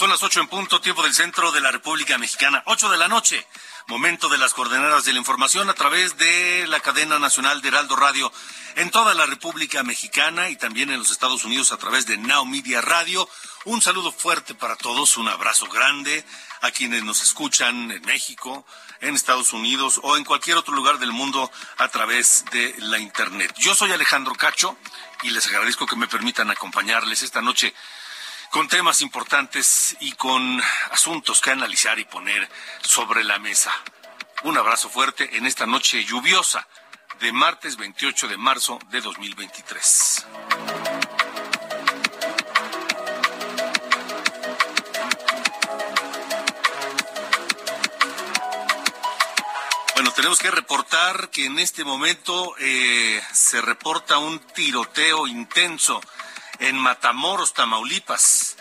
Son las ocho en punto, tiempo del centro de la República Mexicana. Ocho de la noche, momento de las coordenadas de la información a través de la cadena nacional de Heraldo Radio en toda la República Mexicana y también en los Estados Unidos a través de Now Media Radio. Un saludo fuerte para todos, un abrazo grande a quienes nos escuchan en México, en Estados Unidos o en cualquier otro lugar del mundo a través de la Internet. Yo soy Alejandro Cacho y les agradezco que me permitan acompañarles esta noche con temas importantes y con asuntos que analizar y poner sobre la mesa. Un abrazo fuerte en esta noche lluviosa de martes 28 de marzo de 2023. Bueno, tenemos que reportar que en este momento eh, se reporta un tiroteo intenso en Matamoros, Tamaulipas.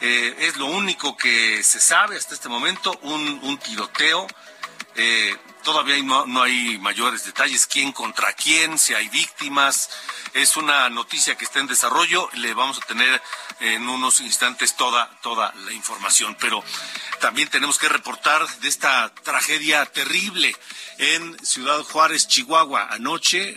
Eh, es lo único que se sabe hasta este momento, un, tiroteo. Eh, todavía no, hay mayores detalles, quién contra quién, si hay víctimas. Es una noticia que está en desarrollo. Le vamos a tener en unos instantes toda, toda la información. Pero también tenemos que reportar de esta tragedia terrible en Ciudad Juárez, Chihuahua. Anoche,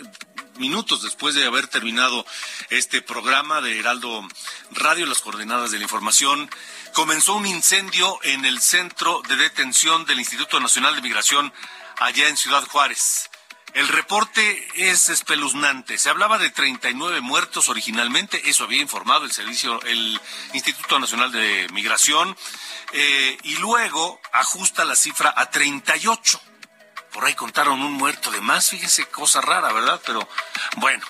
minutos después de haber terminado este programa de Heraldo Radio, las coordenadas de la información, comenzó un incendio en el centro de detención del Instituto Nacional de Migración allá en Ciudad Juárez. El reporte es espeluznante. Se hablaba de 39 muertos originalmente, eso había informado el servicio, el Instituto Nacional de Migración, eh, y luego ajusta la cifra a 38 por ahí contaron un muerto de más, fíjese, cosa rara, ¿verdad? Pero bueno,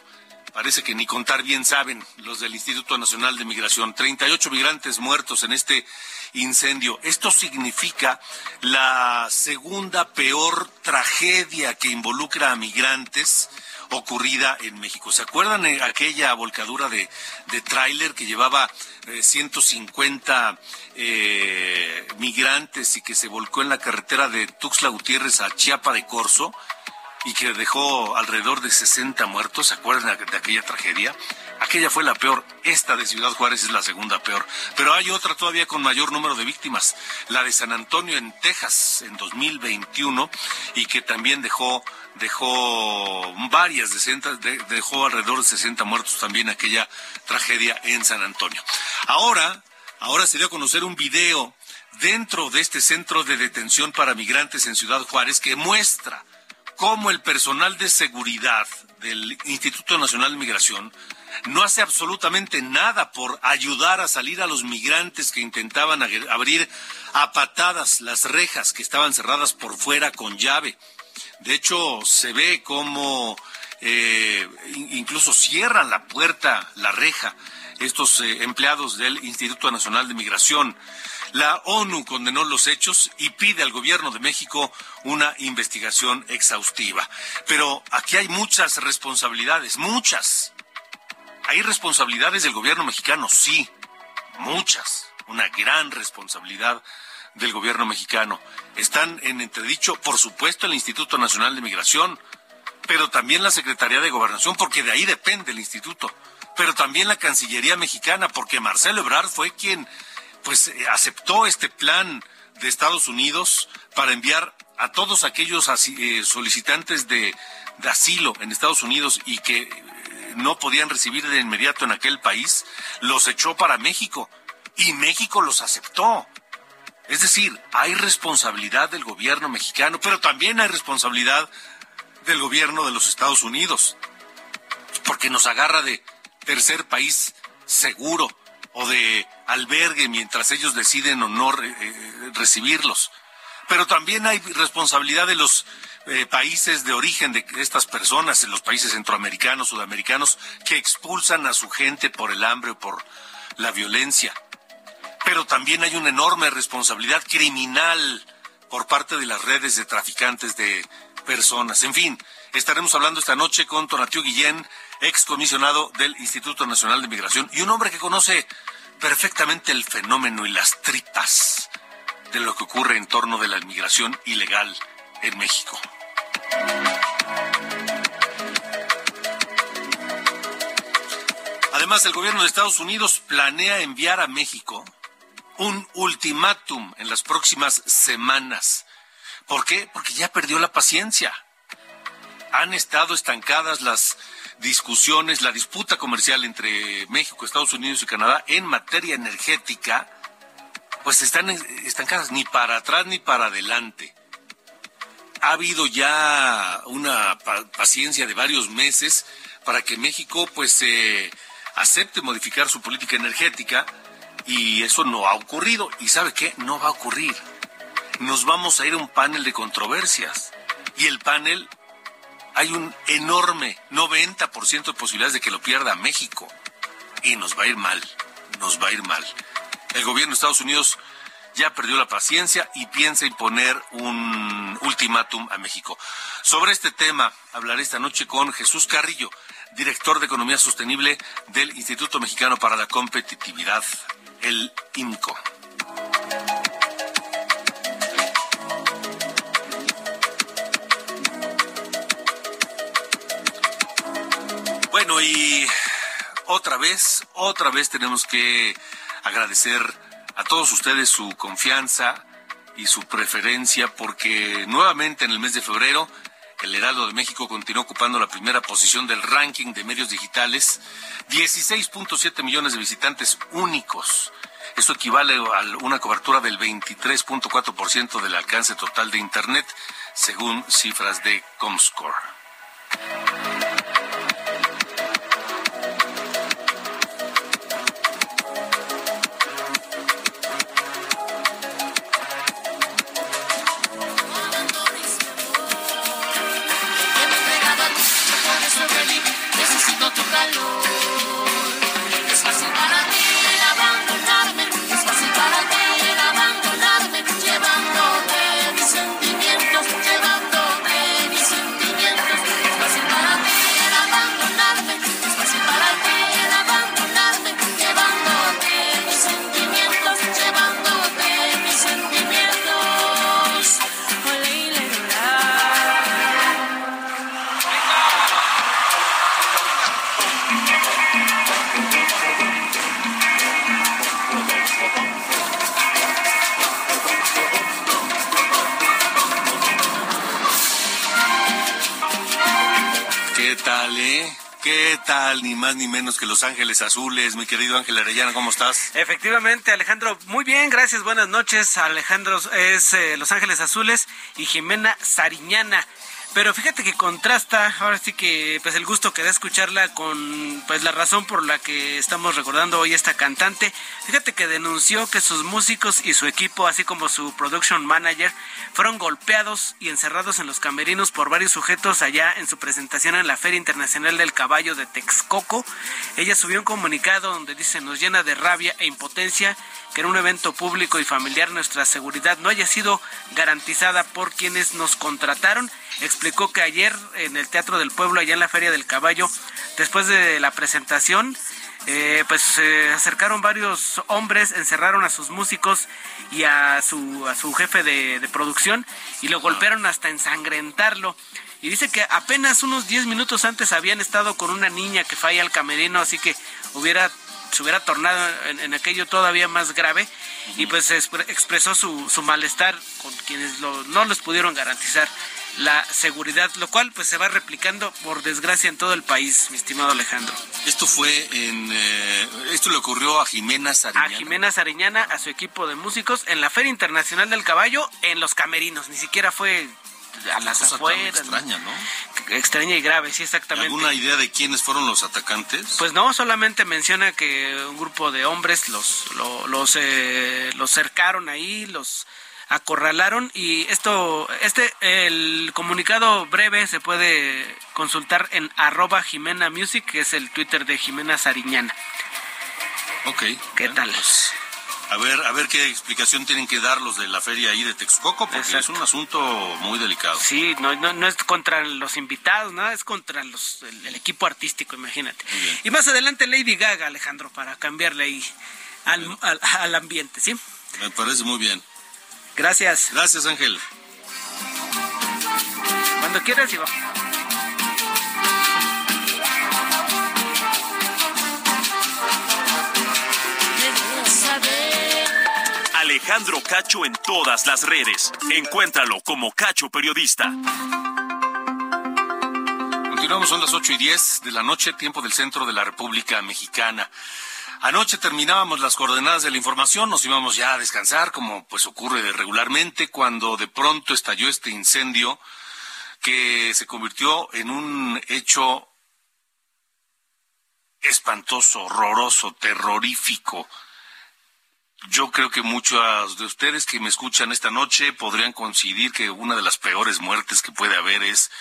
parece que ni contar bien saben los del Instituto Nacional de Migración. 38 migrantes muertos en este incendio. Esto significa la segunda peor tragedia que involucra a migrantes ocurrida en México. ¿Se acuerdan de aquella volcadura de, de tráiler que llevaba 150 eh, eh, migrantes y que se volcó en la carretera de Tuxtla Gutiérrez a Chiapa de Corzo? y que dejó alrededor de 60 muertos. ¿Se acuerdan de aquella tragedia? Aquella fue la peor. Esta de Ciudad Juárez es la segunda peor. Pero hay otra todavía con mayor número de víctimas. La de San Antonio en Texas en 2021 y que también dejó dejó varias decenas, dejó alrededor de 60 muertos también aquella tragedia en San Antonio. Ahora, ahora se dio a conocer un video dentro de este centro de detención para migrantes en Ciudad Juárez que muestra cómo el personal de seguridad del Instituto Nacional de Migración no hace absolutamente nada por ayudar a salir a los migrantes que intentaban abrir a patadas las rejas que estaban cerradas por fuera con llave. De hecho, se ve como eh, incluso cierran la puerta, la reja, estos eh, empleados del Instituto Nacional de Migración. La ONU condenó los hechos y pide al gobierno de México una investigación exhaustiva. Pero aquí hay muchas responsabilidades, muchas. ¿Hay responsabilidades del gobierno mexicano? Sí, muchas. Una gran responsabilidad del gobierno mexicano. Están en entredicho, por supuesto, el Instituto Nacional de Migración, pero también la Secretaría de Gobernación, porque de ahí depende el instituto, pero también la Cancillería mexicana, porque Marcelo Ebrard fue quien pues eh, aceptó este plan de Estados Unidos para enviar a todos aquellos eh, solicitantes de, asilo en Estados Unidos y que no podían recibir de inmediato en aquel país, los echó para México y México los aceptó. Es decir, hay responsabilidad del gobierno mexicano, pero también hay responsabilidad del gobierno de los Estados Unidos, porque nos agarra de tercer país seguro o de albergue mientras ellos deciden o no eh, recibirlos. Pero también hay responsabilidad de los eh, países de origen de estas personas, en los países centroamericanos, sudamericanos, que expulsan a su gente por el hambre o por la violencia. Pero también hay una enorme responsabilidad criminal por parte de las redes de traficantes de personas. En fin, estaremos hablando esta noche con Tonatiu Guillén, ex comisionado del Instituto Nacional de Migración y un hombre que conoce perfectamente el fenómeno y las tripas de lo que ocurre en torno de la inmigración ilegal en México. Además, el gobierno de Estados Unidos planea enviar a México un ultimátum en las próximas semanas. ¿Por qué? Porque ya perdió la paciencia. Han estado estancadas las discusiones, la disputa comercial entre México, Estados Unidos y Canadá en materia energética, pues están estancadas ni para atrás ni para adelante. Ha habido ya una paciencia de varios meses para que México pues eh, acepte modificar su política energética y eso no ha ocurrido. ¿Y sabe qué? No va a ocurrir. Nos vamos a ir a un panel de controversias y el panel hay un enorme 90% de posibilidades de que lo pierda México. Y nos va a ir mal, nos va a ir mal. El gobierno de Estados Unidos ya perdió la paciencia y piensa imponer un ultimátum a México. Sobre este tema hablaré esta noche con Jesús Carrillo, director de Economía Sostenible del Instituto Mexicano para la Competitividad, el IMCO. Bueno, y otra vez, otra vez tenemos que agradecer a todos ustedes su confianza y su preferencia porque nuevamente en el mes de febrero el Heraldo de México continuó ocupando la primera posición del ranking de medios digitales, 16.7 millones de visitantes únicos. Esto equivale a una cobertura del 23.4% del alcance total de Internet, según cifras de Comscore. Los Ángeles Azules. Mi querido Ángel Arellana, ¿cómo estás? Efectivamente, Alejandro, muy bien, gracias, buenas noches. Alejandro es eh, Los Ángeles Azules y Jimena Sariñana. Pero fíjate que contrasta, ahora sí que pues el gusto que da escucharla con pues la razón por la que estamos recordando hoy esta cantante. Fíjate que denunció que sus músicos y su equipo, así como su production manager, fueron golpeados y encerrados en los camerinos por varios sujetos allá en su presentación en la Feria Internacional del Caballo de Texcoco. Ella subió un comunicado donde dice nos llena de rabia e impotencia que en un evento público y familiar nuestra seguridad no haya sido garantizada por quienes nos contrataron explicó que ayer en el Teatro del Pueblo, allá en la Feria del Caballo, después de la presentación, eh, pues se acercaron varios hombres, encerraron a sus músicos y a su, a su jefe de, producción y lo golpearon hasta ensangrentarlo. Y dice que apenas unos 10 minutos antes habían estado con una niña que falla al camerino, así que hubiera se hubiera tornado en, aquello todavía más grave y pues expresó su, su malestar con quienes no les pudieron garantizar la seguridad, lo cual pues se va replicando por desgracia en todo el país, mi estimado Alejandro. Esto fue en eh, esto le ocurrió a Jimena Sariñana. A Jimena Sariñana, a su equipo de músicos en la Feria Internacional del Caballo en los camerinos, ni siquiera fue a las afueras. Extraña, ¿no? Extraña y grave, sí, exactamente. ¿Alguna idea de quiénes fueron los atacantes? Pues no, solamente menciona que un grupo de hombres los, los, eh, los cercaron ahí, los acorralaron y esto, este, el comunicado breve se puede consultar en arroba Jimena Music, que es el Twitter de Jimena Sariñana. Ok. ¿Qué tal? Pues, a ver, a ver qué explicación tienen que dar los de la feria ahí de Texcoco, porque es un asunto muy delicado. Sí, no, no, es contra los invitados, nada, es contra los, el, equipo artístico, imagínate. Y más adelante Lady Gaga, Alejandro, para cambiarle ahí al, al ambiente, ¿sí? Me parece muy bien. Gracias. Gracias, Ángel. Cuando quieras, Iván. Alejandro Cacho en todas las redes. Encuéntralo como Cacho Periodista. Continuamos, son las 8 y 10 de la noche, tiempo del centro de la República Mexicana. Anoche terminábamos las coordenadas de la información, nos íbamos ya a descansar, como pues ocurre regularmente, cuando de pronto estalló este incendio que se convirtió en un hecho espantoso, horroroso, terrorífico. Yo creo que muchos de ustedes que me escuchan esta noche podrían coincidir que una de las peores muertes que puede haber es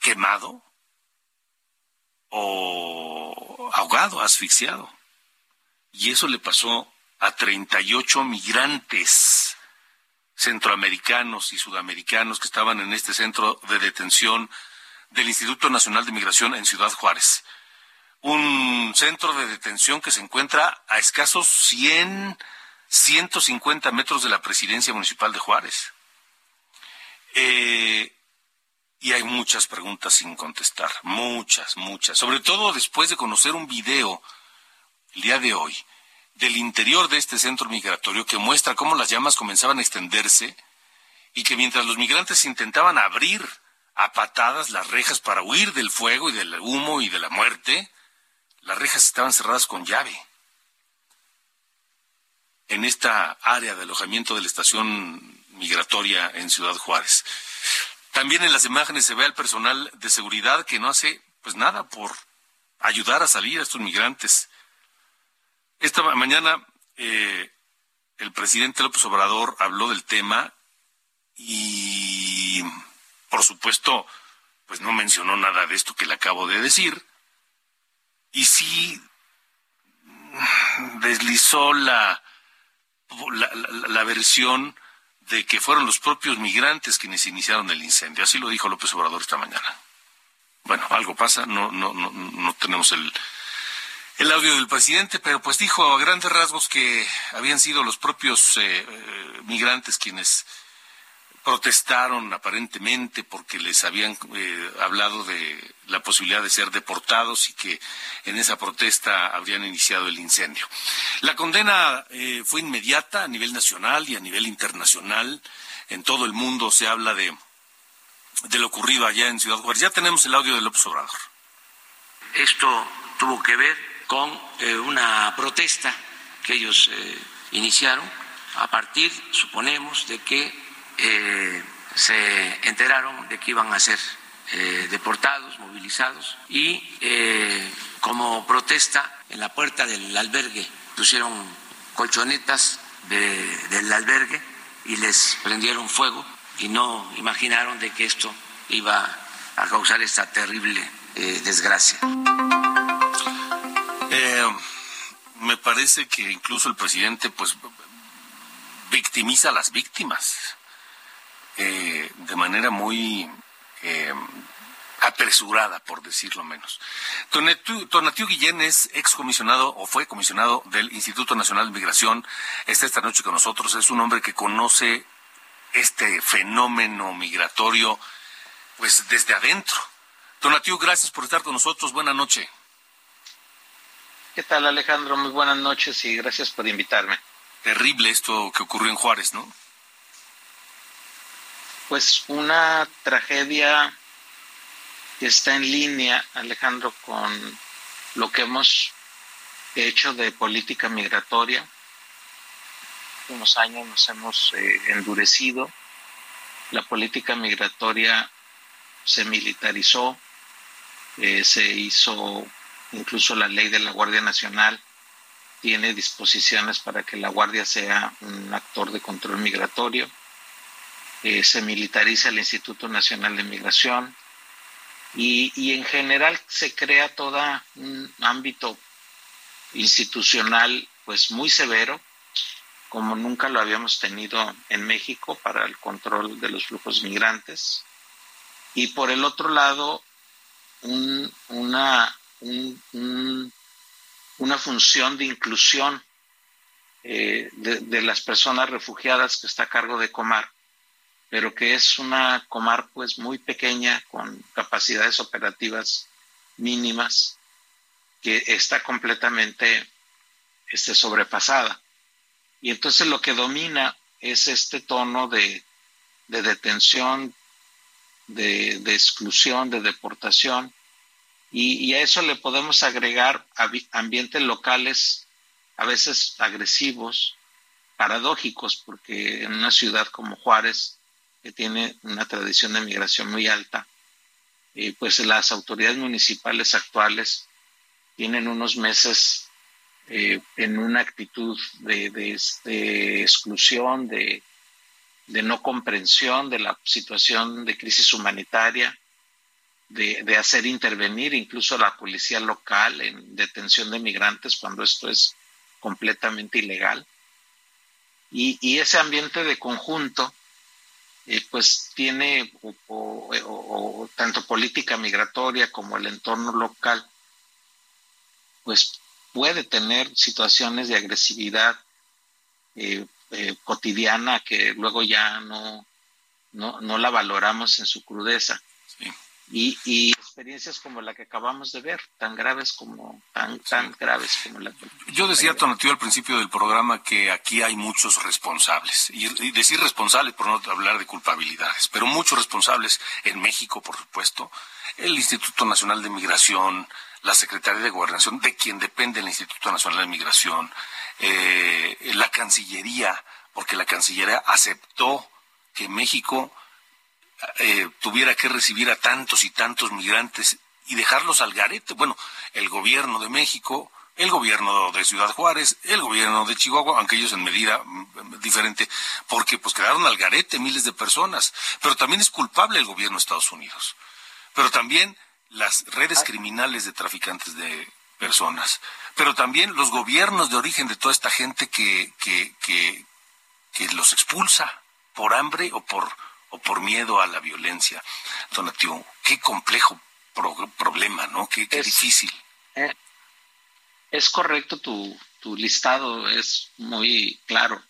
quemado o ahogado, asfixiado. Y eso le pasó a 38 migrantes centroamericanos y sudamericanos que estaban en este centro de detención del Instituto Nacional de Migración en Ciudad Juárez. Un centro de detención que se encuentra a escasos 100, 150 metros de la presidencia municipal de Juárez. Eh, y hay muchas preguntas sin contestar, muchas, muchas, sobre todo después de conocer un video el día de hoy del interior de este centro migratorio que muestra cómo las llamas comenzaban a extenderse y que mientras los migrantes intentaban abrir a patadas las rejas para huir del fuego y del humo y de la muerte, las rejas estaban cerradas con llave. En esta área de alojamiento de la estación migratoria en Ciudad Juárez. También en las imágenes se ve al personal de seguridad que no hace pues nada por ayudar a salir a estos migrantes. Esta mañana eh, el presidente López Obrador habló del tema y por supuesto pues no mencionó nada de esto que le acabo de decir y sí deslizó la, la, la versión de que fueron los propios migrantes quienes iniciaron el incendio. Así lo dijo López Obrador esta mañana. Bueno, algo pasa, no, no, no, no tenemos el, el audio del presidente, pero pues dijo a grandes rasgos que habían sido los propios eh, eh, migrantes quienes protestaron aparentemente porque les habían eh, hablado de la posibilidad de ser deportados y que en esa protesta habrían iniciado el incendio. La condena eh, fue inmediata a nivel nacional y a nivel internacional. En todo el mundo se habla de, lo ocurrido allá en Ciudad Juárez. Ya tenemos el audio de López Obrador. Esto tuvo que ver con eh, una protesta que ellos iniciaron a partir, suponemos, de que eh, se enteraron de que iban a ser eh, deportados, movilizados y eh, como protesta en la puerta del albergue pusieron colchonetas del albergue y les prendieron fuego y no imaginaron de que esto iba a causar esta terrible desgracia. me parece que incluso el presidente pues victimiza a las víctimas eh, de manera muy eh, apresurada, por decirlo menos. Tonatiu Guillén es excomisionado o fue comisionado del Instituto Nacional de Migración. Está esta noche con nosotros. Es un hombre que conoce este fenómeno migratorio pues desde adentro. Tonatiu, gracias por estar con nosotros. Buenas noches. ¿Qué tal Alejandro? Muy buenas noches y gracias por invitarme. Terrible esto que ocurrió en Juárez, ¿no? Pues una tragedia que está en línea, Alejandro, con lo que hemos hecho de política migratoria. Unos años nos hemos eh, endurecido. La política migratoria se militarizó, eh, se hizo incluso la ley de la Guardia Nacional tiene disposiciones para que la Guardia sea un actor de control migratorio. Eh, se militariza el Instituto Nacional de Migración. Y, y, en general se crea todo un ámbito institucional pues muy severo como nunca lo habíamos tenido en México para el control de los flujos migrantes. Y por el otro lado un, una, una función de inclusión eh, de, las personas refugiadas que está a cargo de Comar, pero que es una Comar pues muy pequeña con capacidades operativas mínimas que está completamente este, sobrepasada. Y entonces lo que domina es este tono de, de detención, de, de, exclusión, de deportación, y, a eso le podemos agregar ambientes locales a veces agresivos, paradójicos, porque en una ciudad como Juárez, que tiene una tradición de migración muy alta, eh, pues las autoridades municipales actuales tienen unos meses eh, en una actitud de, de, exclusión, de, de, no comprensión de la situación de crisis humanitaria, de, hacer intervenir incluso a la policía local en detención de migrantes cuando esto es completamente ilegal. Y, ese ambiente de conjunto, eh, pues tiene tanto política migratoria como el entorno local, pues puede tener situaciones de agresividad eh, eh, cotidiana que luego ya no, no, no la valoramos en su crudeza y, experiencias como la que acabamos de ver, tan graves como tan tan graves como la Yo decía Tonatiuh al principio del programa que aquí hay muchos responsables y, decir responsables por no hablar de culpabilidades, pero muchos responsables en México, por supuesto, el Instituto Nacional de Migración, la Secretaría de Gobernación, de quien depende el Instituto Nacional de Migración, eh, la Cancillería, porque la Cancillería aceptó que México eh, tuviera que recibir a tantos y tantos migrantes y dejarlos al garete. Bueno, el gobierno de México, el gobierno de Ciudad Juárez, el gobierno de Chihuahua, aunque ellos en medida mm, diferente, porque pues quedaron al garete miles de personas. Pero también es culpable el gobierno de Estados Unidos. Pero también las redes criminales de traficantes de personas. Pero también los gobiernos de origen de toda esta gente que, que, que, que los expulsa por hambre o por o por miedo a la violencia. Donativo, qué complejo problema, ¿no? Qué, difícil. Eh, es correcto tu, tu listado, es muy claro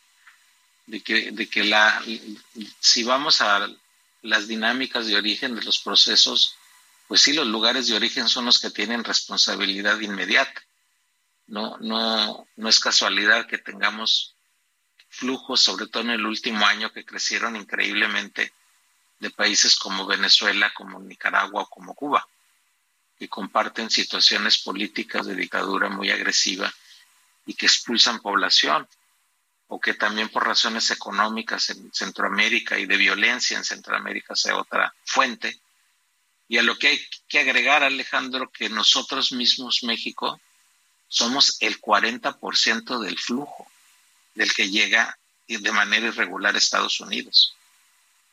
de que, de que la, si vamos a las dinámicas de origen de los procesos, pues sí, los lugares de origen son los que tienen responsabilidad inmediata. No, no, no es casualidad que tengamos flujos, sobre todo en el último año, que crecieron increíblemente de países como Venezuela, como Nicaragua o como Cuba, que comparten situaciones políticas de dictadura muy agresiva y que expulsan población, o que también por razones económicas en Centroamérica y de violencia en Centroamérica sea otra fuente. Y a lo que hay que agregar, Alejandro, que nosotros mismos, México, somos el 40% del flujo del que llega de manera irregular a Estados Unidos.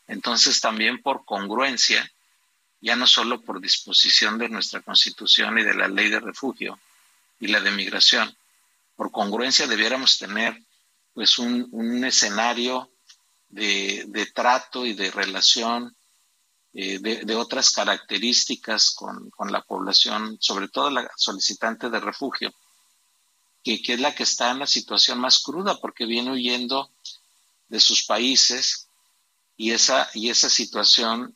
Entonces también por congruencia, ya no solo por disposición de nuestra Constitución y de la ley de refugio y la de migración, por congruencia debiéramos tener pues un, escenario de, trato y de relación eh, de, otras características con, la población, sobre todo la solicitante de refugio, que, es la que está en la situación más cruda porque viene huyendo de sus países y esa, y esa situación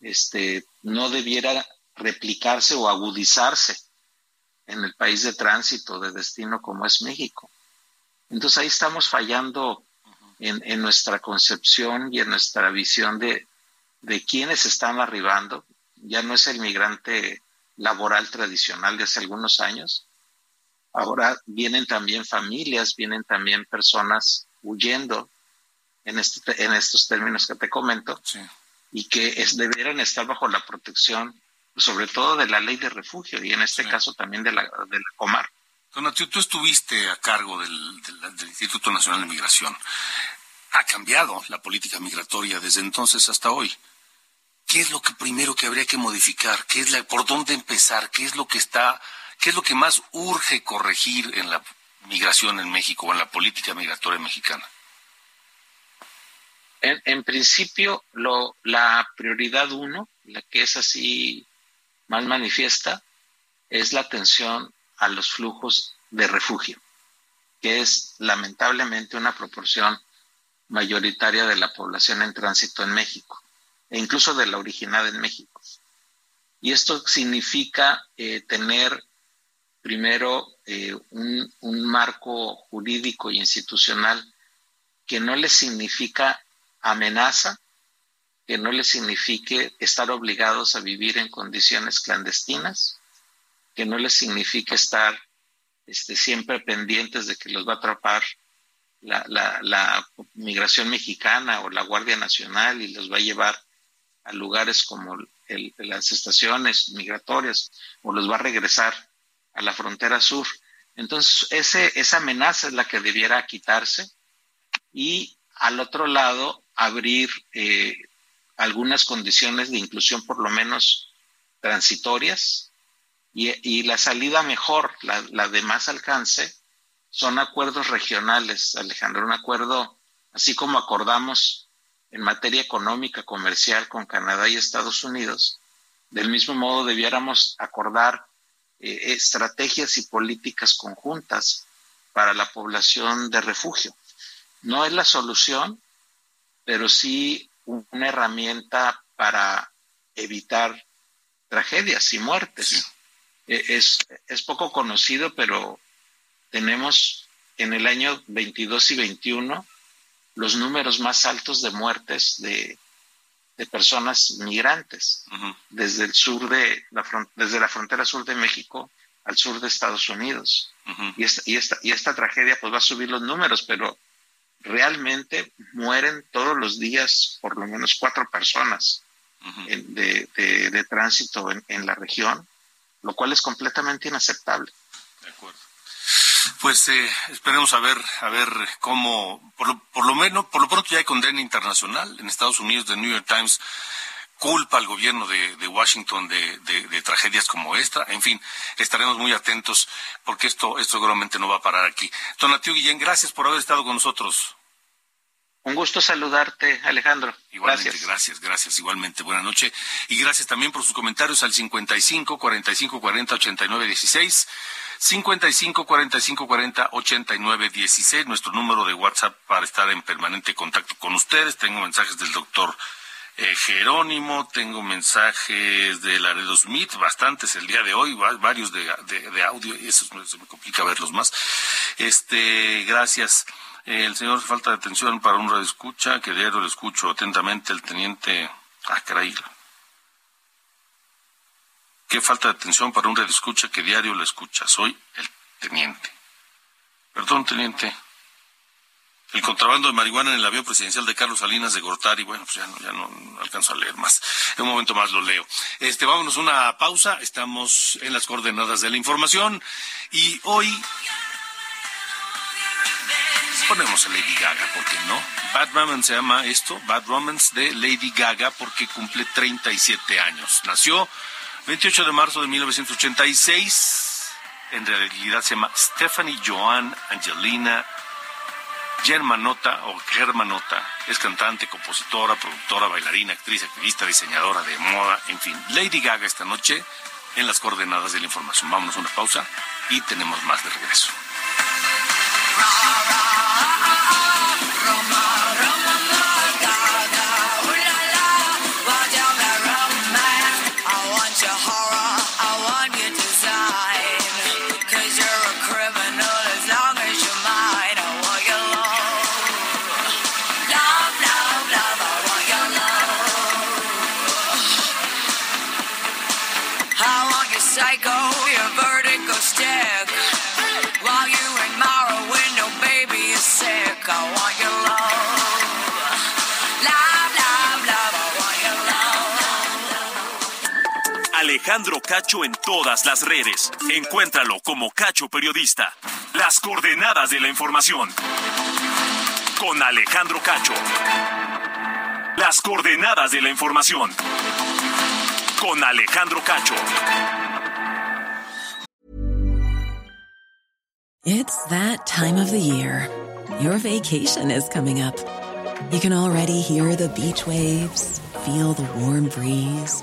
este, no debiera replicarse o agudizarse en el país de tránsito, de destino como es México. Entonces ahí estamos fallando en, en nuestra concepción y en nuestra visión de, de quiénes están arribando. Ya no es el migrante laboral tradicional de hace algunos años. Ahora vienen también familias, vienen también personas huyendo en, este, en estos términos que te comento y que es, debieran estar bajo la protección sobre todo de la ley de refugio y en este caso también de la, de la Comar. Donatio, tú estuviste a cargo del, del, Instituto Nacional de Migración. Ha cambiado la política migratoria desde entonces hasta hoy. ¿Qué es lo que primero que habría que modificar? ¿Qué es la, ¿Por dónde empezar? ¿Qué es lo que está, qué es lo que más urge corregir en la migración en México o en la política migratoria mexicana? En, principio, la prioridad uno, la que es así más manifiesta es la atención a los flujos de refugio, que es lamentablemente una proporción mayoritaria de la población en tránsito en México, e incluso de la originada en México. Y esto significa eh, tener primero eh, un, marco jurídico e institucional que no le significa amenaza, que no les signifique estar obligados a vivir en condiciones clandestinas, que no les signifique estar este, siempre pendientes de que los va a atrapar la, migración mexicana o la Guardia Nacional y los va a llevar a lugares como las estaciones migratorias o los va a regresar a la frontera sur. Entonces, ese, esa amenaza es la que debiera quitarse y al otro lado abrir eh, algunas condiciones de inclusión por lo menos transitorias y, la salida mejor, la, de más alcance, son acuerdos regionales, Alejandro, un acuerdo, así como acordamos en materia económica, comercial con Canadá y Estados Unidos, del mismo modo debiéramos acordar eh, estrategias y políticas conjuntas para la población de refugio. No es la solución, pero sí una herramienta para evitar tragedias y muertes. E, es, es poco conocido, pero tenemos en el año 22 y 21 los números más altos de muertes de, de personas migrantes desde el sur de la desde la frontera sur de México al sur de Estados Unidos. y, esta, y, esta, y esta tragedia pues va a subir los números, pero realmente mueren todos los días por lo menos cuatro personas de, de, tránsito en, la región, lo cual es completamente inaceptable. De acuerdo. Pues eh, esperemos a ver, a ver cómo, por lo, por lo menos, por lo pronto ya hay condena internacional en Estados Unidos, The New York Times culpa al gobierno de, de Washington de, de, tragedias como esta. En fin, estaremos muy atentos porque esto, esto seguramente no va a parar aquí. Donatiu Guillén, gracias por haber estado con nosotros. Un gusto saludarte, Alejandro. Igualmente, gracias. gracias, gracias, igualmente. Buenas noches. Y gracias también por sus comentarios al 55 45 40 89 16. 55 45 40 89 16, nuestro número de WhatsApp para estar en permanente contacto con ustedes. Tengo mensajes del doctor eh, Jerónimo, tengo mensajes de Laredo Smith, bastantes el día de hoy, varios de, de, audio, y eso se me complica verlos más. Este, gracias. el señor falta de atención para un radio escucha, que diario lo escucho atentamente, el teniente. Ah, caray. Qué falta de atención para un radio escucha que diario lo escucha. Soy el teniente. Perdón, teniente. El contrabando de marihuana en el avión presidencial de Carlos Salinas de Gortari. Bueno, pues ya no, ya no alcanzo a leer más. En un momento más lo leo. Este, vámonos una pausa. Estamos en las coordenadas de la información. Y hoy ponemos a Lady Gaga, ¿por qué no? Bad Romance se llama esto, Bad Romance de Lady Gaga, porque cumple 37 años. Nació 28 de marzo de 1986. En realidad se llama Stephanie Joan Angelina Germanota o Germanota es cantante, compositora, productora, bailarina, actriz, activista, diseñadora de moda, en fin. Lady Gaga esta noche en las coordenadas de la información. Vámonos a una pausa y tenemos más de regreso. Alejandro Cacho en todas las redes. Encuéntralo como Cacho Periodista. Las coordenadas de la información. Con Alejandro Cacho. Las coordenadas de la información. Con Alejandro Cacho. It's that time of the year. Your vacation is coming up. You can already hear the beach waves, feel the warm breeze,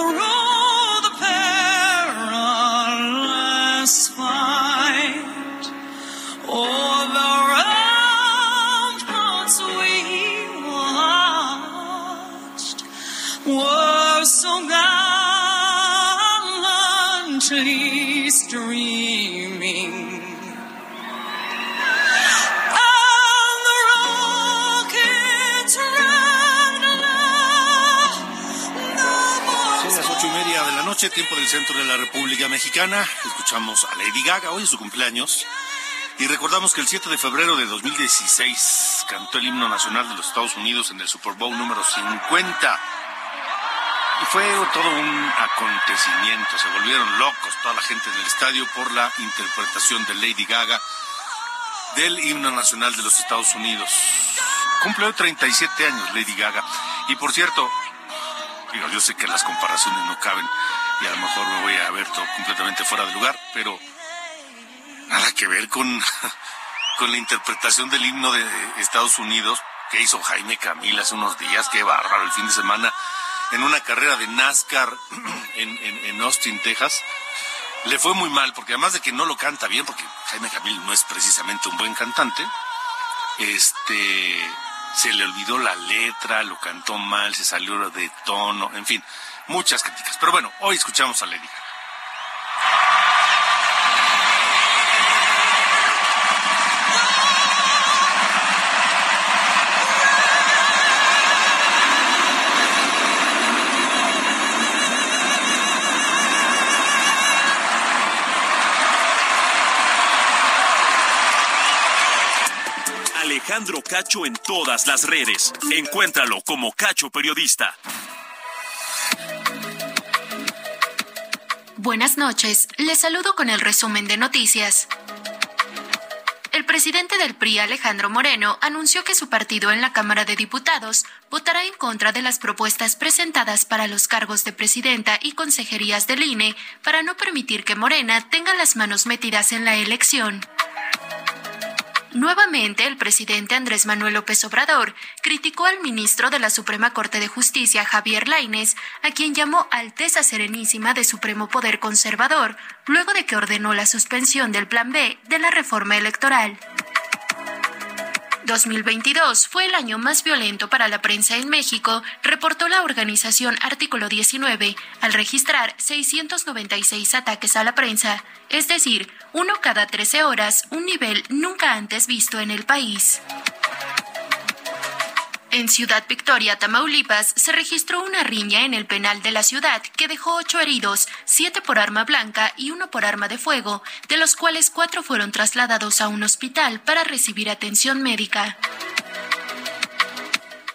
the perilous noche, tiempo del centro de la República Mexicana. Escuchamos a Lady Gaga, hoy es su cumpleaños. Y recordamos que el 7 de febrero de 2016 cantó el himno nacional de los Estados Unidos en el Super Bowl número 50. Y fue todo un acontecimiento, se volvieron locos toda la gente del estadio por la interpretación de Lady Gaga del himno nacional de los Estados Unidos. Cumple hoy 37 años Lady Gaga. Y por cierto, yo sé que las comparaciones no caben y a lo mejor me voy a ver todo completamente fuera de lugar, pero nada que ver con, con la interpretación del himno de Estados Unidos que hizo Jaime Camil hace unos días, qué bárbaro, el fin de semana, en una carrera de NASCAR en, en, en Austin, Texas. Le fue muy mal, porque además de que no lo canta bien, porque Jaime Camil no es precisamente un buen cantante, este se le olvidó la letra, lo cantó mal, se salió de tono, en fin, muchas críticas. Pero bueno, hoy escuchamos a Lady. Alejandro Cacho en todas las redes. Encuéntralo como Cacho Periodista. Buenas noches, les saludo con el resumen de noticias. El presidente del PRI, Alejandro Moreno, anunció que su partido en la Cámara de Diputados votará en contra de las propuestas presentadas para los cargos de presidenta y consejerías del INE para no permitir que Morena tenga las manos metidas en la elección. Nuevamente, el presidente Andrés Manuel López Obrador criticó al ministro de la Suprema Corte de Justicia, Javier Lainez, a quien llamó Alteza Serenísima de Supremo Poder Conservador, luego de que ordenó la suspensión del Plan B de la reforma electoral. 2022 fue el año más violento para la prensa en México, reportó la organización Artículo 19, al registrar 696 ataques a la prensa, es decir, uno cada 13 horas, un nivel nunca antes visto en el país. En Ciudad Victoria, Tamaulipas, se registró una riña en el penal de la ciudad que dejó ocho heridos, siete por arma blanca y uno por arma de fuego, de los cuales cuatro fueron trasladados a un hospital para recibir atención médica.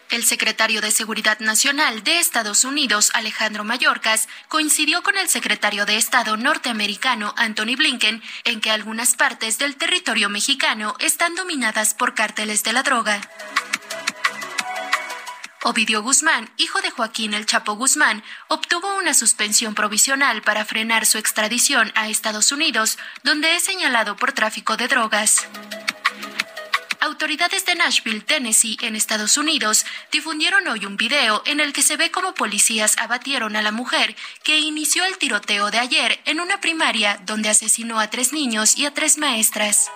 El secretario de Seguridad Nacional de Estados Unidos, Alejandro Mayorkas, coincidió con el secretario de Estado norteamericano, Anthony Blinken, en que algunas partes del territorio mexicano están dominadas por cárteles de la droga. Ovidio Guzmán, hijo de Joaquín El Chapo Guzmán, obtuvo una suspensión provisional para frenar su extradición a Estados Unidos, donde es señalado por tráfico de drogas. Autoridades de Nashville, Tennessee, en Estados Unidos, difundieron hoy un video en el que se ve cómo policías abatieron a la mujer que inició el tiroteo de ayer en una primaria donde asesinó a tres niños y a tres maestras.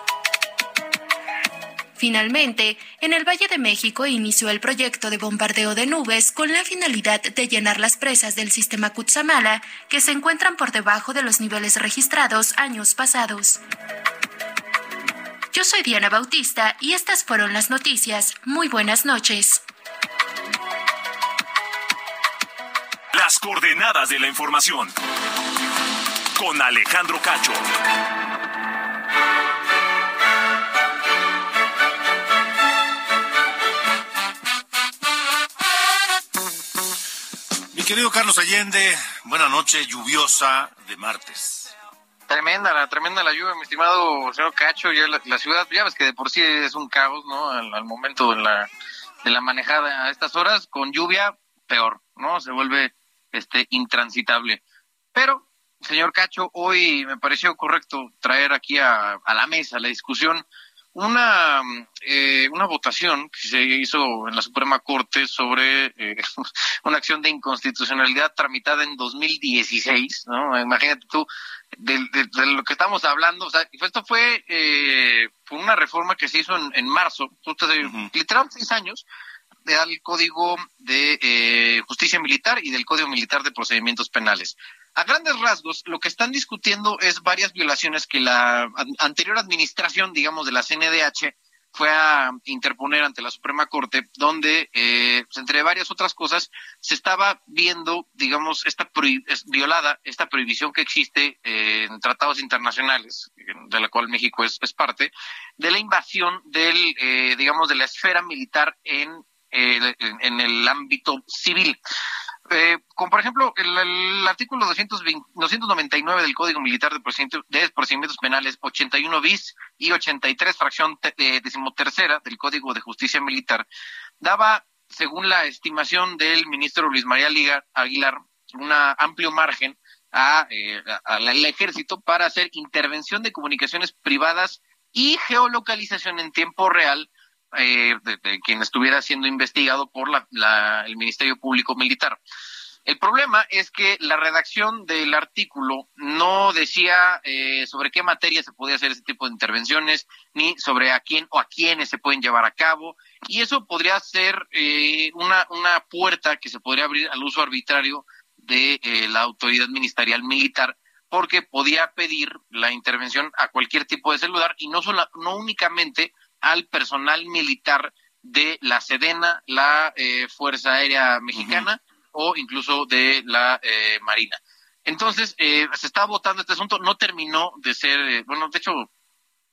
Finalmente, en el Valle de México inició el proyecto de bombardeo de nubes con la finalidad de llenar las presas del sistema Cutzamala que se encuentran por debajo de los niveles registrados años pasados. Yo soy Diana Bautista y estas fueron las noticias. Muy buenas noches. Las coordenadas de la información. Con Alejandro Cacho. Querido Carlos Allende, buena noche, lluviosa de martes. Tremenda, la tremenda la lluvia, mi estimado señor Cacho, ya la, ciudad, ya ves que de por sí es un caos, ¿no? Al, al momento de la, de la manejada a estas horas, con lluvia, peor, ¿no? Se vuelve este intransitable. Pero, señor Cacho, hoy me pareció correcto traer aquí a, a la mesa la discusión una, eh, una votación que se hizo en la Suprema Corte sobre eh, una acción de inconstitucionalidad tramitada en 2016, ¿no? Imagínate tú, de, de- de lo que estamos hablando, o sea, esto fue eh, fue una reforma que se hizo en, en marzo, justo hace literal seis años, de- al Código de eh, Justicia Militar y del Código Militar de Procedimientos Penales. A grandes rasgos, lo que están discutiendo es varias violaciones que la an- anterior administración, digamos, de la CNDH fue a interponer ante la Suprema Corte, donde, eh, pues, entre varias otras cosas, se estaba viendo, digamos, esta es- violada esta prohibición que existe eh, en tratados internacionales, de la cual México es, es parte, de la invasión del, eh, digamos, de la esfera militar en, eh, en, en el ámbito civil. Eh, como por ejemplo el, el artículo 220 299 del Código Militar de Procedimientos, de Procedimientos Penales 81 bis y 83 fracción te- eh, decimotercera del Código de Justicia Militar daba, según la estimación del ministro Luis María Liga Aguilar, un amplio margen a, eh, al ejército para hacer intervención de comunicaciones privadas y geolocalización en tiempo real eh, de, quien estuviera siendo investigado por la- la- el Ministerio Público Militar. El problema es que la redacción del artículo no decía eh, sobre qué materia se podía hacer ese tipo de intervenciones, ni sobre a quién o a quiénes se pueden llevar a cabo, y eso podría ser eh, una, una puerta que se podría abrir al uso arbitrario de eh, la autoridad ministerial militar, porque podía pedir la intervención a cualquier tipo de celular y no, sola, no únicamente al personal militar de la Sedena, la eh, Fuerza Aérea Mexicana o incluso de la eh, Marina. Entonces, eh, se está votando este asunto, no terminó de ser, eh, bueno, de hecho,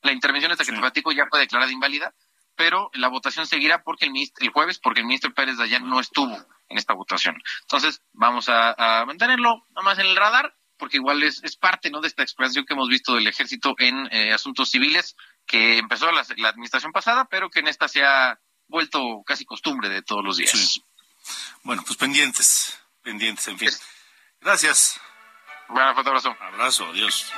la intervención esta que te platico ya fue declarada inválida, pero la votación seguirá porque el, ministro, el jueves, porque el ministro Pérez Dayan no estuvo en esta votación. Entonces, vamos a, a mantenerlo nomás en el radar, porque igual es, es parte ¿no? de esta expansión que hemos visto del ejército en eh, asuntos civiles, que empezó la, la administración pasada, pero que en esta se ha vuelto casi costumbre de todos los días. Sí. Bueno, pues pendientes, pendientes, en fin. Gracias. Bueno, fuerte abrazo. Abrazo, adiós.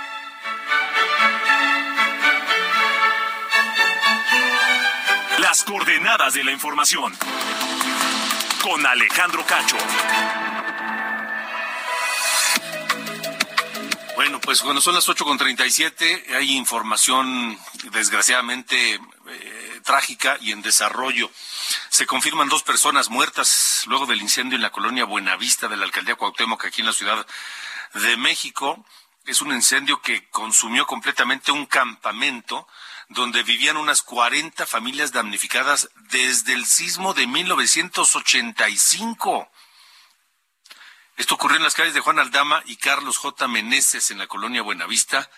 Las coordenadas de la información. Con Alejandro Cacho. Pues cuando son las 8.37 hay información desgraciadamente eh, trágica y en desarrollo. Se confirman dos personas muertas luego del incendio en la colonia Buenavista de la alcaldía Cuauhtémoc aquí en la Ciudad de México. Es un incendio que consumió completamente un campamento donde vivían unas 40 familias damnificadas desde el sismo de 1985. Esto ocurrió en las calles de Juan Aldama y Carlos J. Meneses en la colonia Buenavista,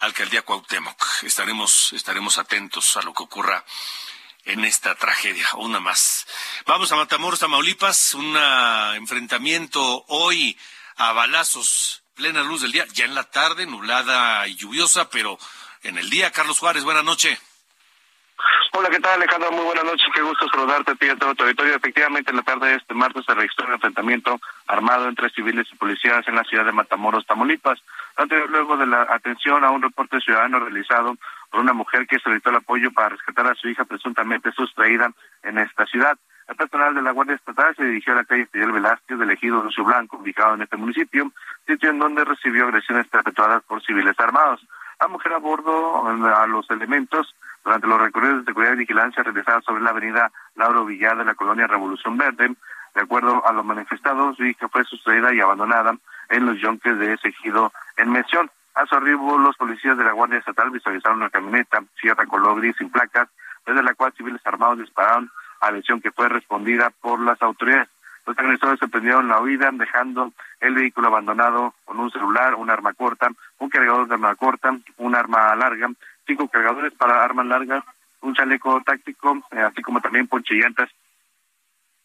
alcaldía Cuauhtémoc. Estaremos, estaremos atentos a lo que ocurra en esta tragedia, una más. Vamos a Matamoros, Tamaulipas, un ah, enfrentamiento hoy a balazos, plena luz del día, ya en la tarde, nublada y lluviosa, pero en el día. Carlos Juárez, buena noche. Hola, ¿qué tal Alejandro? Muy buenas noches, qué gusto saludarte a ti a todo tu auditorio. Efectivamente, en la tarde de este martes se registró un enfrentamiento armado entre civiles y policías en la ciudad de Matamoros, Tamaulipas. Ante- Luego de la atención a un reporte ciudadano realizado por una mujer que solicitó el apoyo para rescatar a su hija presuntamente sustraída en esta ciudad. El personal de la Guardia Estatal se dirigió a la calle Fidel Velázquez del ejido Lucio Blanco, ubicado en este municipio, sitio en donde recibió agresiones perpetuadas por civiles armados. La mujer a bordo a los elementos durante los recorridos de seguridad y vigilancia realizados sobre la avenida Lauro Villar de la colonia Revolución Verde. De acuerdo a los manifestados, hija fue sustraída y abandonada en los yonques de ese ejido en mención. A su arribo, los policías de la Guardia Estatal visualizaron una camioneta Sierra color gris sin placas, desde la cual civiles armados dispararon a lesión que fue respondida por las autoridades. Los agresores emprendieron la huida, dejando el vehículo abandonado con un celular, un arma corta, un cargador de arma corta, un arma larga, cinco cargadores para armas largas, un chaleco táctico, eh, así como también ponchillantas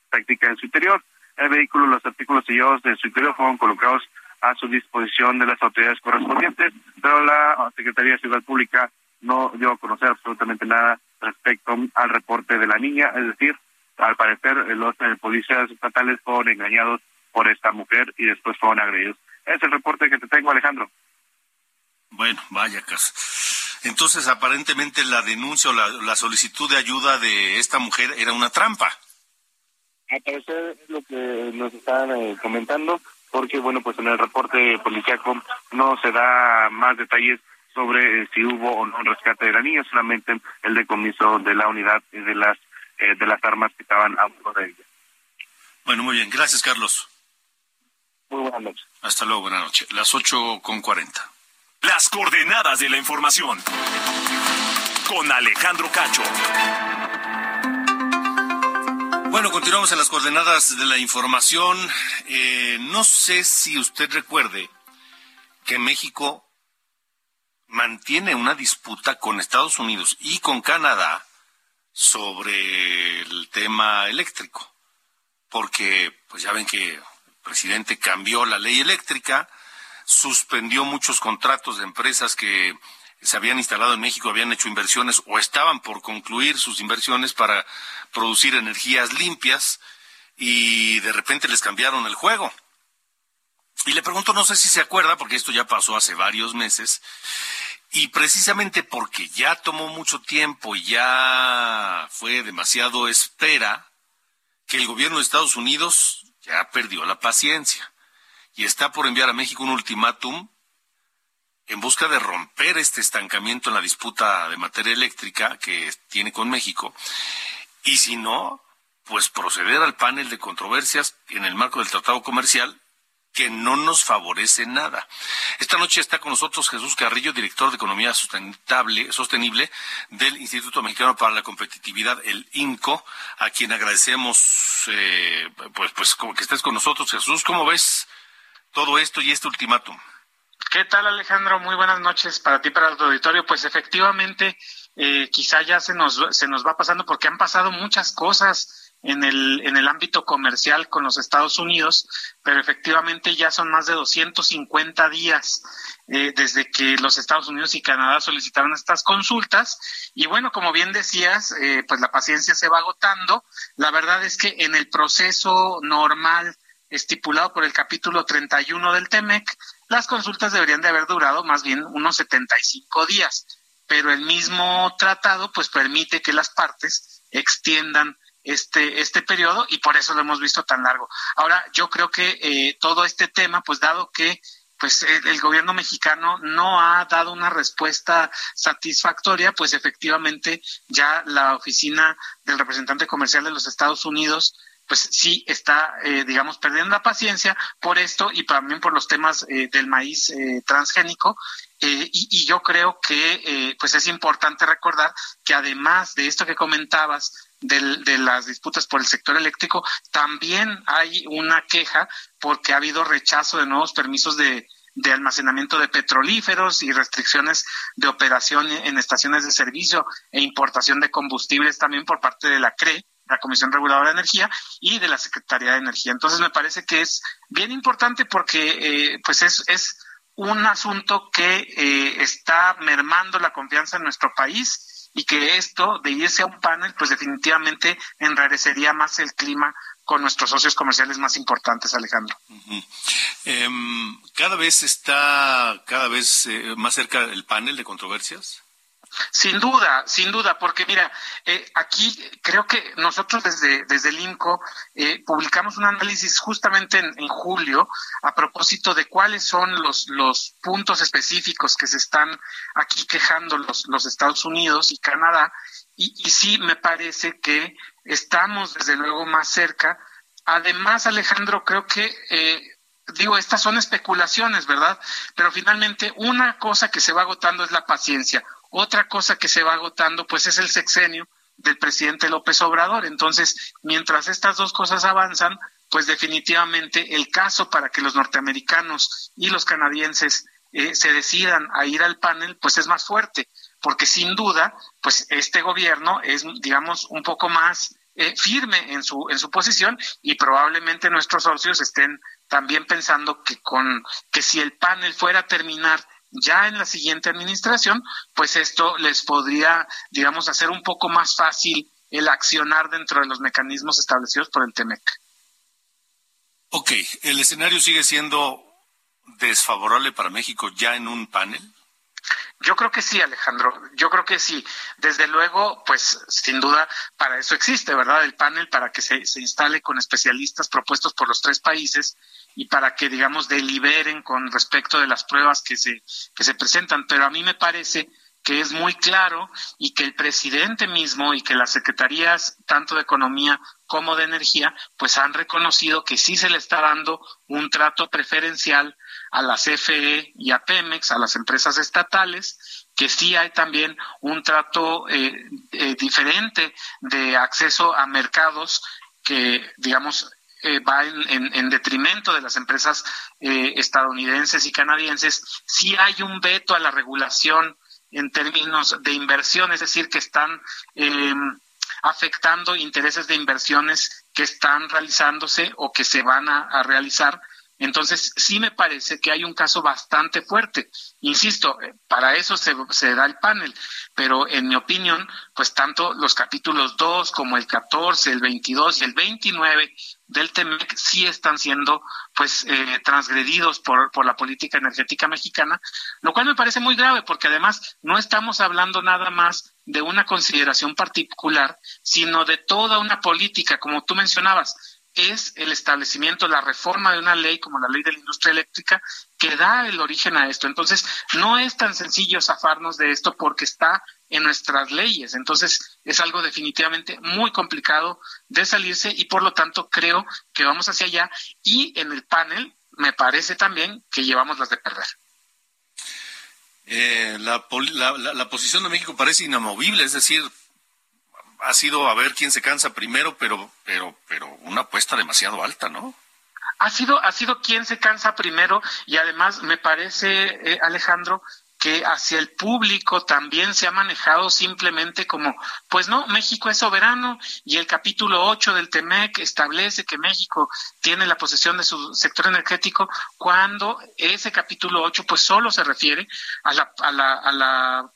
tácticas en su interior. El vehículo, los artículos sellados de su interior fueron colocados a su disposición de las autoridades correspondientes, pero la Secretaría de Ciudad Pública no dio a conocer absolutamente nada respecto al reporte de la niña, es decir, al parecer los eh, policías estatales fueron engañados por esta mujer y después fueron agredidos. Es el reporte que te tengo, Alejandro. Bueno, vaya caso. Entonces, aparentemente la denuncia o la, la solicitud de ayuda de esta mujer era una trampa. Al parecer es lo que nos están eh, comentando, porque bueno, pues en el reporte policíaco no se da más detalles sobre eh, si hubo o no un rescate de la niña, solamente el decomiso de la unidad y de las eh, de las armas que estaban a bordo de ella. Bueno, muy bien. Gracias, Carlos. Muy buenas noches. Hasta luego, buenas noches. Las ocho con cuarenta. Las coordenadas de la información. Con Alejandro Cacho. Bueno, continuamos en las coordenadas de la información. Eh, no sé si usted recuerde que México mantiene una disputa con Estados Unidos y con Canadá sobre el tema eléctrico, porque pues ya ven que el presidente cambió la ley eléctrica, suspendió muchos contratos de empresas que se habían instalado en México, habían hecho inversiones o estaban por concluir sus inversiones para producir energías limpias y de repente les cambiaron el juego. Y le pregunto, no sé si se acuerda, porque esto ya pasó hace varios meses, y precisamente porque ya tomó mucho tiempo y ya fue demasiado espera, que el gobierno de Estados Unidos ya perdió la paciencia y está por enviar a México un ultimátum en busca de romper este estancamiento en la disputa de materia eléctrica que tiene con México. Y si no, pues proceder al panel de controversias en el marco del tratado comercial que no nos favorece nada. Esta noche está con nosotros Jesús Carrillo, director de Economía Sustentable, Sostenible del Instituto Mexicano para la Competitividad, el INCO, a quien agradecemos eh, pues, pues que estés con nosotros. Jesús, ¿cómo ves todo esto y este ultimátum? ¿Qué tal Alejandro? Muy buenas noches para ti, para tu auditorio. Pues efectivamente, eh, quizá ya se nos, se nos va pasando porque han pasado muchas cosas en el, en el ámbito comercial con los Estados Unidos, pero efectivamente ya son más de 250 días eh, desde que los Estados Unidos y Canadá solicitaron estas consultas. Y bueno, como bien decías, eh, pues la paciencia se va agotando. La verdad es que en el proceso normal estipulado por el capítulo 31 del TEMEC, las consultas deberían de haber durado más bien unos 75 días, pero el mismo tratado pues permite que las partes extiendan este, este periodo y por eso lo hemos visto tan largo. Ahora, yo creo que eh, todo este tema, pues dado que pues el, el, gobierno mexicano no ha dado una respuesta satisfactoria, pues efectivamente ya la oficina del representante comercial de los Estados Unidos pues sí está, eh, digamos, perdiendo la paciencia por esto y también por los temas eh, del maíz eh, transgénico. Y, y, yo creo que pues es importante recordar que además de esto que comentabas de, las disputas por el sector eléctrico, también hay una queja porque ha habido rechazo de nuevos permisos de, de almacenamiento de petrolíferos y restricciones de operación en estaciones de servicio e importación de combustibles también por parte de la CRE, la Comisión Reguladora de Energía y de la Secretaría de Energía. Entonces me parece que es bien importante porque eh, pues es, es un asunto que eh, está mermando la confianza en nuestro país y que esto de irse a un panel, pues definitivamente enrarecería más el clima con nuestros socios comerciales más importantes, Alejandro. Eh, cada vez está cada vez eh, más cerca el panel de controversias. Sin duda, sin duda, porque mira, eh, aquí creo que nosotros desde, desde el INCO eh, publicamos un análisis justamente en, en, julio a propósito de cuáles son los, los puntos específicos que se están aquí quejando los, los Estados Unidos y Canadá. Y, sí me parece que estamos desde luego más cerca. Además, Alejandro, creo que eh, digo, estas son especulaciones, ¿verdad? Pero finalmente una cosa que se va agotando es la paciencia. Otra cosa que se va agotando, pues es el sexenio del presidente López Obrador. Entonces, mientras estas dos cosas avanzan, pues definitivamente el caso para que los norteamericanos y los canadienses eh, se decidan a ir al panel, pues es más fuerte, porque sin duda, pues este gobierno es, digamos, un poco más eh, firme en su en su posición y probablemente nuestros socios estén también pensando que con que si el panel fuera a terminar ya en la siguiente administración, pues esto les podría, digamos, hacer un poco más fácil el accionar dentro de los mecanismos establecidos por el TEMEC. Ok, ¿el escenario sigue siendo desfavorable para México ya en un panel? Yo creo que sí, Alejandro. Yo creo que sí. Desde luego, pues sin duda, para eso existe, ¿verdad? El panel para que se, se instale con especialistas propuestos por los tres países y para que, digamos, deliberen con respecto de las pruebas que se, que se presentan. Pero a mí me parece que es muy claro y que el presidente mismo y que las secretarías, tanto de Economía como de Energía, pues han reconocido que sí se le está dando un trato preferencial a la CFE y a Pemex, a las empresas estatales, que sí hay también un trato eh, eh, diferente de acceso a mercados que, digamos, eh, va en, en, en, detrimento de las empresas eh, estadounidenses y canadienses, sí hay un veto a la regulación en términos de inversión, es decir, que están eh, afectando intereses de inversiones que están realizándose o que se van a realizar entonces, sí me parece que hay un caso bastante fuerte. Insisto, eh, para eso se, da el panel, pero en mi opinión, pues tanto los capítulos 2 como el 14, el 22 y el 29 del TEMEC sí están siendo pues eh, transgredidos por, por la política energética mexicana, lo cual me parece muy grave porque además no estamos hablando nada más de una consideración particular, sino de toda una política, como tú mencionabas, es el establecimiento, la reforma de una ley como la ley de la industria eléctrica que da el origen a esto. Entonces, no es tan sencillo zafarnos de esto porque está en nuestras leyes. Entonces, es algo definitivamente muy complicado de salirse y por lo tanto creo que vamos hacia allá y en el panel me parece también que llevamos las de perder. Eh, la, la, la, la posición de México parece inamovible, es decir, ha sido a ver quién se cansa primero, pero, pero, pero una apuesta demasiado alta, ¿no? Ha sido, ha sido quien se cansa primero y además me parece, eh, Alejandro, que hacia el público también se ha manejado simplemente como, pues no, México es soberano y el capítulo 8 del TEMEC establece que México tiene la posesión de su sector energético cuando ese capítulo 8 pues solo se refiere a la, a la, a la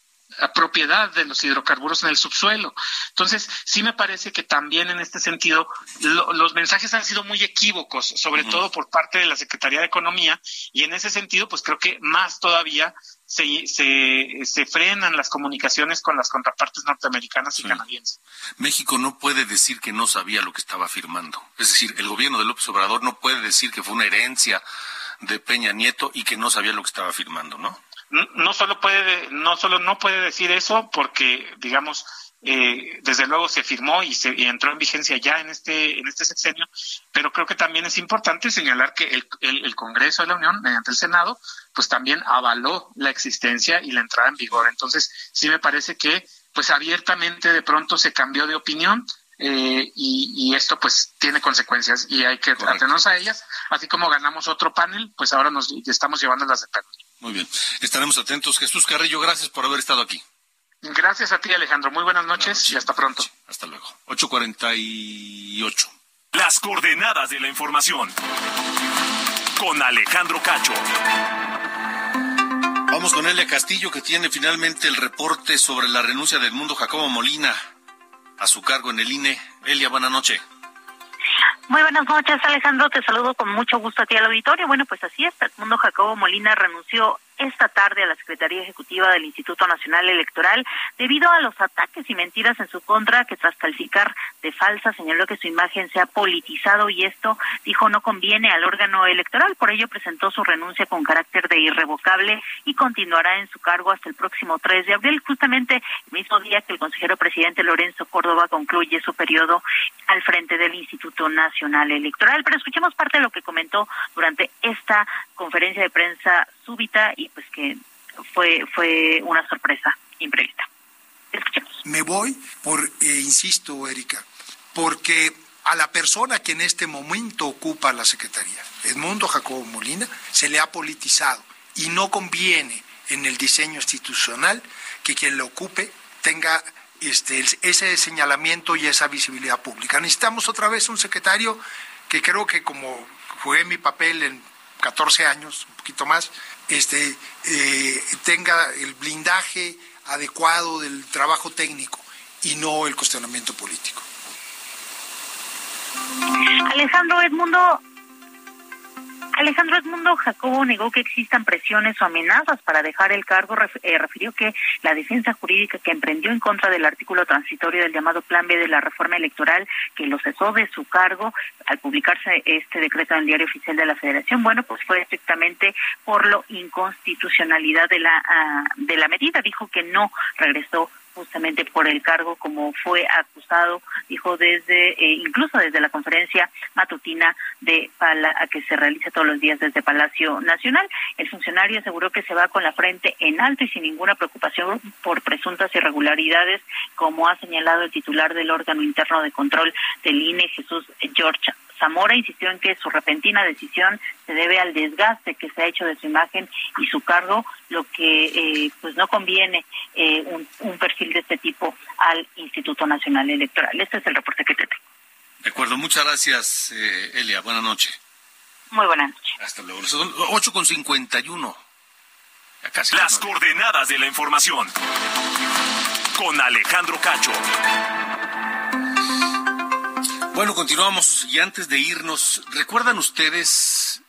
propiedad de los hidrocarburos en el subsuelo. Entonces, sí me parece que también en este sentido lo, los mensajes han sido muy equívocos, sobre uh -huh. todo por parte de la Secretaría de Economía, y en ese sentido, pues creo que más todavía se, se, se frenan las comunicaciones con las contrapartes norteamericanas sí. y canadienses. México no puede decir que no sabía lo que estaba firmando. Es decir, el gobierno de López Obrador no puede decir que fue una herencia de Peña Nieto y que no sabía lo que estaba firmando, ¿no? No solo puede no solo no puede decir eso porque digamos eh, desde luego se firmó y se y entró en vigencia ya en este en este sexenio pero creo que también es importante señalar que el, el, el Congreso de la Unión mediante el Senado pues también avaló la existencia y la entrada en vigor entonces sí me parece que pues abiertamente de pronto se cambió de opinión eh, y, y, esto pues tiene consecuencias y hay que Correcto. atenernos a ellas. Así como ganamos otro panel, pues ahora nos estamos llevando las de perro. Muy bien, estaremos atentos. Jesús Carrillo, gracias por haber estado aquí. Gracias a ti, Alejandro. Muy buenas noches, buenas noches. y hasta pronto. Hasta luego. 8.48. Las coordenadas de la información. Con Alejandro Cacho. Vamos con Elia Castillo, que tiene finalmente el reporte sobre la renuncia del mundo Jacobo Molina a su cargo en el INE. Elia, buenas noches. Muy buenas noches, Alejandro. Te saludo con mucho gusto a ti al auditorio. Bueno, pues así es. Mundo Jacobo Molina renunció esta tarde a la Secretaría Ejecutiva del Instituto Nacional Electoral debido a los ataques y mentiras en su contra que tras calificar de falsa señaló que su imagen se ha politizado y esto dijo no conviene al órgano electoral. Por ello presentó su renuncia con carácter de irrevocable y continuará en su cargo hasta el próximo 3 de abril, justamente el mismo día que el consejero presidente Lorenzo Córdoba concluye su periodo al frente del Instituto Nacional Electoral. Pero escuchemos parte de lo que comentó durante esta conferencia de prensa súbita y pues que fue fue una sorpresa imprevista. Escuchemos. Me voy por, eh, insisto, Erika, porque a la persona que en este momento ocupa la Secretaría, Edmundo Jacobo Molina, se le ha politizado y no conviene en el diseño institucional que quien lo ocupe tenga este, ese señalamiento y esa visibilidad pública. Necesitamos otra vez un secretario que creo que como jugué mi papel en 14 años, un poquito más, este, eh, tenga el blindaje adecuado del trabajo técnico y no el cuestionamiento político. Alejandro Edmundo Alejandro Edmundo Jacobo negó que existan presiones o amenazas para dejar el cargo. Eh, refirió que la defensa jurídica que emprendió en contra del artículo transitorio del llamado Plan B de la reforma electoral, que lo cesó de su cargo al publicarse este decreto en el Diario Oficial de la Federación, bueno, pues fue estrictamente por lo inconstitucionalidad de la ah, de la medida. Dijo que no regresó justamente por el cargo como fue acusado, dijo desde, eh, incluso desde la conferencia matutina de Pala, a que se realiza todos los días desde Palacio Nacional. El funcionario aseguró que se va con la frente en alto y sin ninguna preocupación por presuntas irregularidades, como ha señalado el titular del órgano interno de control del INE, Jesús George Zamora insistió en que su repentina decisión se debe al desgaste que se ha hecho de su imagen y su cargo, lo que eh, pues no conviene eh, un, un perfil de este tipo al Instituto Nacional Electoral. Este es el reporte que te tengo. De acuerdo, muchas gracias, eh, Elia. Buenas noches. Muy buenas noches. Hasta luego. Son 8 con 51. Ya casi Las coordenadas de la información. Con Alejandro Cacho. Bueno, continuamos. Y antes de irnos, ¿recuerdan ustedes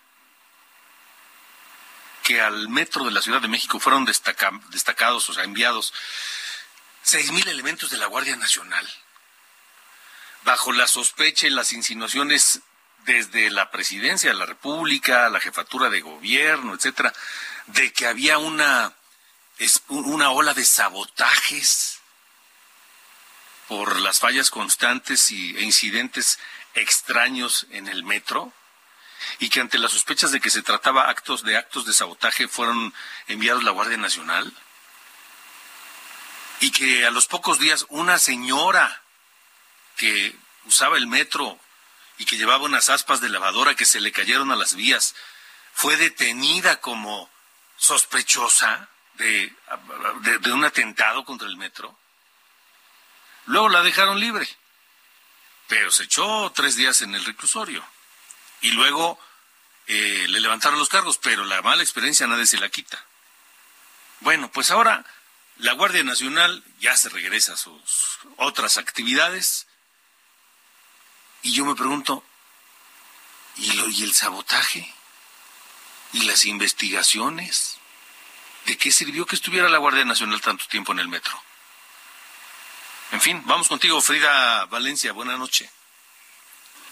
que al metro de la Ciudad de México fueron destaca- destacados, o sea, enviados seis mil elementos de la Guardia Nacional? Bajo la sospecha y las insinuaciones desde la presidencia de la República, la jefatura de gobierno, etcétera, de que había una, una ola de sabotajes por las fallas constantes y, e incidentes extraños en el metro y que ante las sospechas de que se trataba actos de actos de sabotaje fueron enviados la Guardia Nacional y que a los pocos días una señora que usaba el metro y que llevaba unas aspas de lavadora que se le cayeron a las vías fue detenida como sospechosa de, de, de un atentado contra el metro. Luego la dejaron libre, pero se echó tres días en el reclusorio. Y luego eh, le levantaron los cargos, pero la mala experiencia nadie se la quita. Bueno, pues ahora la Guardia Nacional ya se regresa a sus otras actividades. Y yo me pregunto, ¿y, lo, y el sabotaje? ¿Y las investigaciones? ¿De qué sirvió que estuviera la Guardia Nacional tanto tiempo en el metro? En fin, vamos contigo, Frida Valencia. Buenas noches.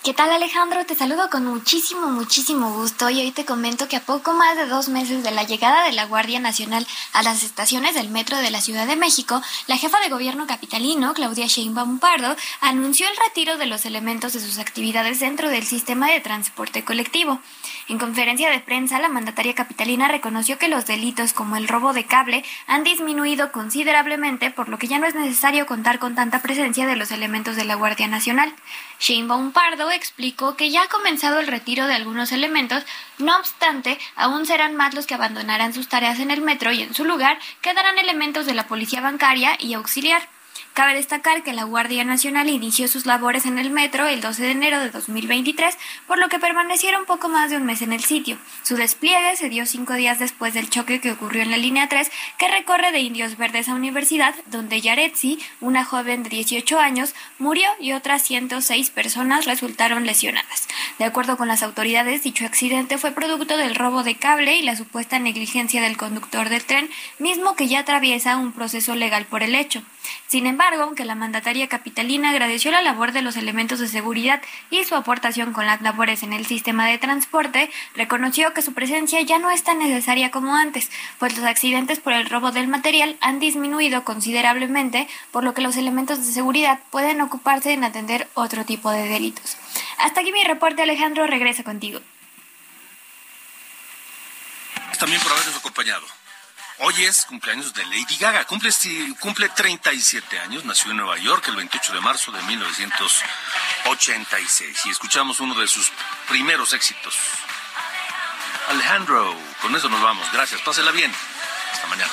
¿Qué tal Alejandro? Te saludo con muchísimo, muchísimo gusto y hoy te comento que a poco más de dos meses de la llegada de la Guardia Nacional a las estaciones del metro de la Ciudad de México, la jefa de gobierno capitalino, Claudia Sheinbaum Pardo, anunció el retiro de los elementos de sus actividades dentro del sistema de transporte colectivo. En conferencia de prensa, la mandataria capitalina reconoció que los delitos como el robo de cable han disminuido considerablemente, por lo que ya no es necesario contar con tanta presencia de los elementos de la Guardia Nacional. Sheinbaum Pardo explicó que ya ha comenzado el retiro de algunos elementos, no obstante, aún serán más los que abandonarán sus tareas en el metro y en su lugar quedarán elementos de la policía bancaria y auxiliar. Cabe destacar que la Guardia Nacional inició sus labores en el metro el 12 de enero de 2023, por lo que permanecieron poco más de un mes en el sitio. Su despliegue se dio cinco días después del choque que ocurrió en la línea 3, que recorre de Indios Verdes a Universidad, donde Yaretsi, una joven de 18 años, murió y otras 106 personas resultaron lesionadas. De acuerdo con las autoridades, dicho accidente fue producto del robo de cable y la supuesta negligencia del conductor del tren, mismo que ya atraviesa un proceso legal por el hecho. Sin embargo, aunque la mandataria capitalina agradeció la labor de los elementos de seguridad y su aportación con las labores en el sistema de transporte, reconoció que su presencia ya no es tan necesaria como antes, pues los accidentes por el robo del material han disminuido considerablemente, por lo que los elementos de seguridad pueden ocuparse en atender otro tipo de delitos. Hasta aquí mi reporte, Alejandro, regresa contigo. También por habernos acompañado. Hoy es cumpleaños de Lady Gaga. Cumple, cumple 37 años. Nació en Nueva York el 28 de marzo de 1986. Y escuchamos uno de sus primeros éxitos. Alejandro. Con eso nos vamos. Gracias. Pásela bien. Hasta mañana.